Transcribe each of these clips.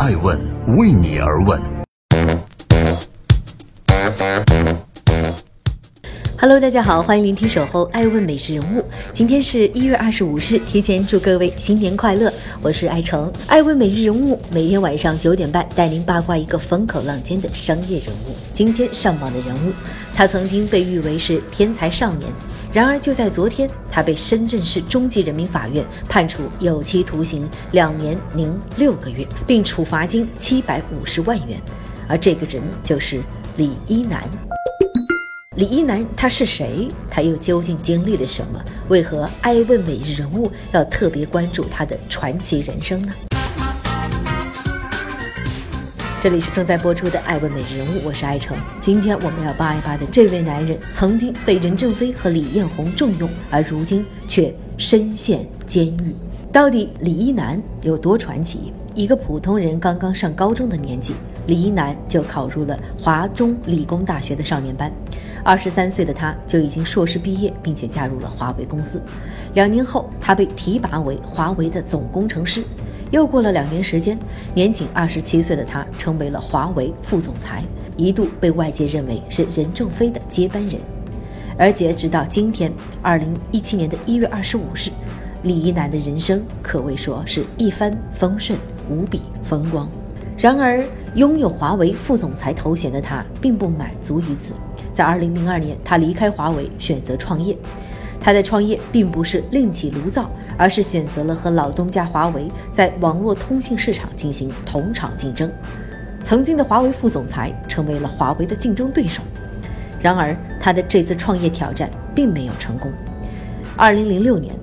爱问为你而问。Hello，大家好，欢迎聆听《守候爱问美食人物》。今天是一月二十五日，提前祝各位新年快乐。我是爱成，爱问每日人物，每天晚上九点半带您八卦一个风口浪尖的商业人物。今天上榜的人物，他曾经被誉为是天才少年，然而就在昨天，他被深圳市中级人民法院判处有期徒刑两年零六个月，并处罚金七百五十万元。而这个人就是李一男。李一男他是谁？他又究竟经历了什么？为何爱问每日人物要特别关注他的传奇人生呢？这里是正在播出的《爱问每日人物》，我是爱成。今天我们要扒一扒的这位男人，曾经被任正非和李彦宏重用，而如今却身陷监狱。到底李一男有多传奇？一个普通人刚刚上高中的年纪，李一男就考入了华中理工大学的少年班。二十三岁的他就已经硕士毕业，并且加入了华为公司。两年后，他被提拔为华为的总工程师。又过了两年时间，年仅二十七岁的他成为了华为副总裁，一度被外界认为是任正非的接班人。而截直到今天，二零一七年的一月二十五日，李一男的人生可谓说是一帆风顺，无比风光。然而，拥有华为副总裁头衔的他，并不满足于此。在二零零二年，他离开华为，选择创业。他的创业并不是另起炉灶，而是选择了和老东家华为在网络通信市场进行同场竞争。曾经的华为副总裁成为了华为的竞争对手。然而，他的这次创业挑战并没有成功。二零零六年，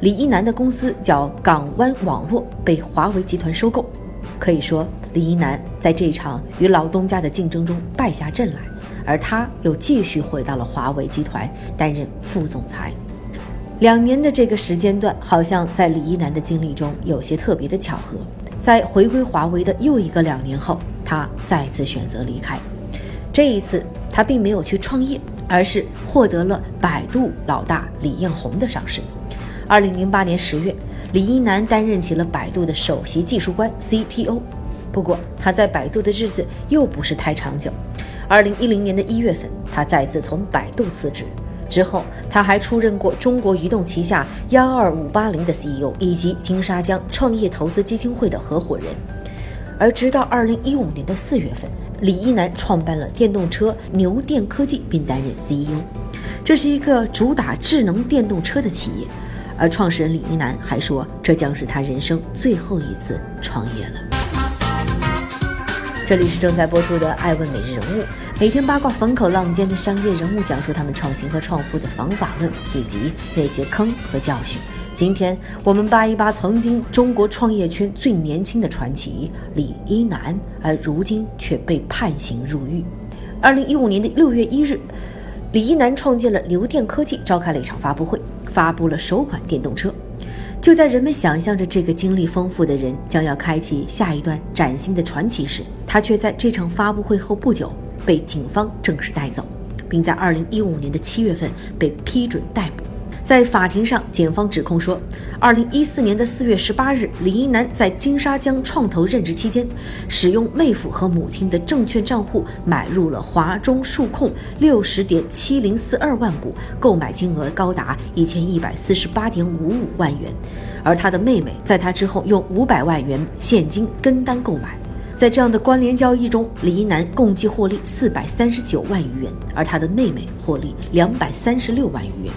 李一男的公司叫港湾网络被华为集团收购。可以说，李一男在这场与老东家的竞争中败下阵来。而他又继续回到了华为集团担任副总裁。两年的这个时间段，好像在李一男的经历中有些特别的巧合。在回归华为的又一个两年后，他再次选择离开。这一次，他并没有去创业，而是获得了百度老大李彦宏的赏识。二零零八年十月，李一男担任起了百度的首席技术官 CTO。不过，他在百度的日子又不是太长久。二零一零年的一月份，他再次从百度辞职。之后，他还出任过中国移动旗下幺二五八零的 CEO，以及金沙江创业投资基金会的合伙人。而直到二零一五年的四月份，李一男创办了电动车牛电科技，并担任 CEO。这是一个主打智能电动车的企业。而创始人李一男还说，这将是他人生最后一次创业了。这里是正在播出的《爱问每日人物》，每天八卦风口浪尖的商业人物，讲述他们创新和创富的方法论以及那些坑和教训。今天我们扒一扒曾经中国创业圈最年轻的传奇李一男，而如今却被判刑入狱。二零一五年的六月一日，李一男创建了牛电科技，召开了一场发布会，发布了首款电动车。就在人们想象着这个经历丰富的人将要开启下一段崭新的传奇时，他却在这场发布会后不久被警方正式带走，并在二零一五年的七月份被批准逮捕。在法庭上，检方指控说，二零一四年的四月十八日，李一男在金沙江创投任职期间，使用妹夫和母亲的证券账户买入了华中数控六十点七零四二万股，购买金额高达一千一百四十八点五五万元，而他的妹妹在他之后用五百万元现金跟单购买。在这样的关联交易中，李一男共计获利四百三十九万余元，而他的妹妹获利两百三十六万余元。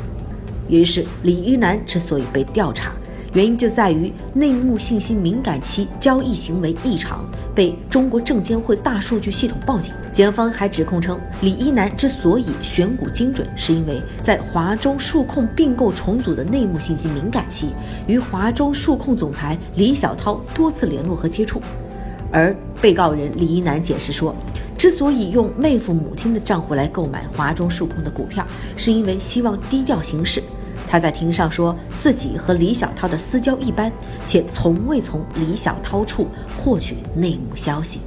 于是，李一男之所以被调查，原因就在于内幕信息敏感期交易行为异常，被中国证监会大数据系统报警。检方还指控称，李一男之所以选股精准，是因为在华中数控并购重组的内幕信息敏感期，与华中数控总裁李小涛多次联络和接触。而被告人李一男解释说。之所以用妹夫母亲的账户来购买华中数控的股票，是因为希望低调行事。他在庭上说自己和李小涛的私交一般，且从未从李小涛处获取内幕消息。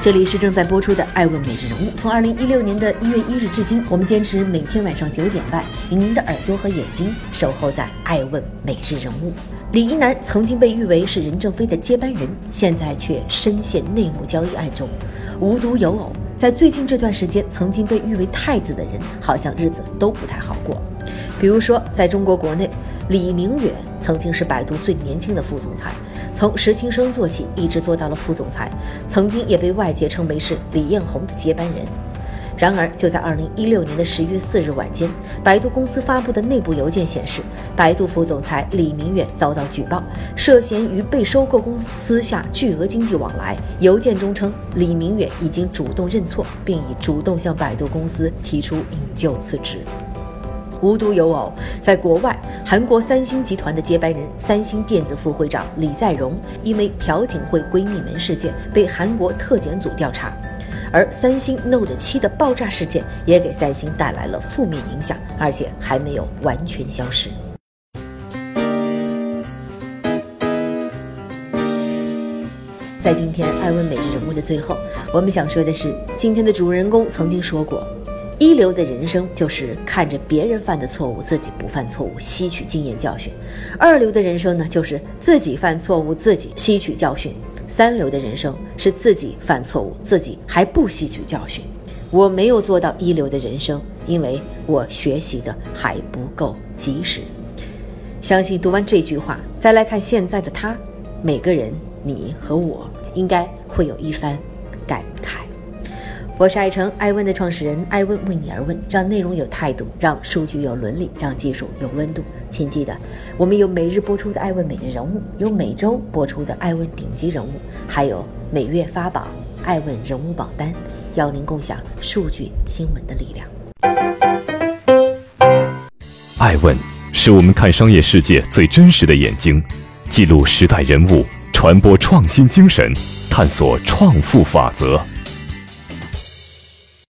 这里是正在播出的《爱问每日人物》。从二零一六年的一月一日至今，我们坚持每天晚上九点半，以您的耳朵和眼睛守候在《爱问每日人物》。李一男曾经被誉为是任正非的接班人，现在却深陷内幕交易案中，无独有偶，在最近这段时间，曾经被誉为太子的人，好像日子都不太好过。比如说，在中国国内，李明远曾经是百度最年轻的副总裁。从石青生做起，一直做到了副总裁，曾经也被外界称为是李彦宏的接班人。然而，就在二零一六年的十月四日晚间，百度公司发布的内部邮件显示，百度副总裁李明远遭到举报，涉嫌与被收购公司私下巨额经济往来。邮件中称，李明远已经主动认错，并已主动向百度公司提出引咎辞职。无独有偶，在国外，韩国三星集团的接班人、三星电子副会长李在镕，因为朴槿惠闺蜜门事件被韩国特检组调查，而三星 Note 7的爆炸事件也给三星带来了负面影响，而且还没有完全消失。在今天艾问每日人物的最后，我们想说的是，今天的主人公曾经说过。一流的人生就是看着别人犯的错误，自己不犯错误，吸取经验教训；二流的人生呢，就是自己犯错误，自己吸取教训；三流的人生是自己犯错误，自己还不吸取教训。我没有做到一流的人生，因为我学习的还不够及时。相信读完这句话，再来看现在的他，每个人，你和我，应该会有一番感慨。我是爱成爱问的创始人，爱问为你而问，让内容有态度，让数据有伦理，让技术有温度。请记得，我们有每日播出的爱问每日人物，有每周播出的爱问顶级人物，还有每月发榜爱问人物榜单，邀您共享数据新闻的力量。爱问是我们看商业世界最真实的眼睛，记录时代人物，传播创新精神，探索创富法则。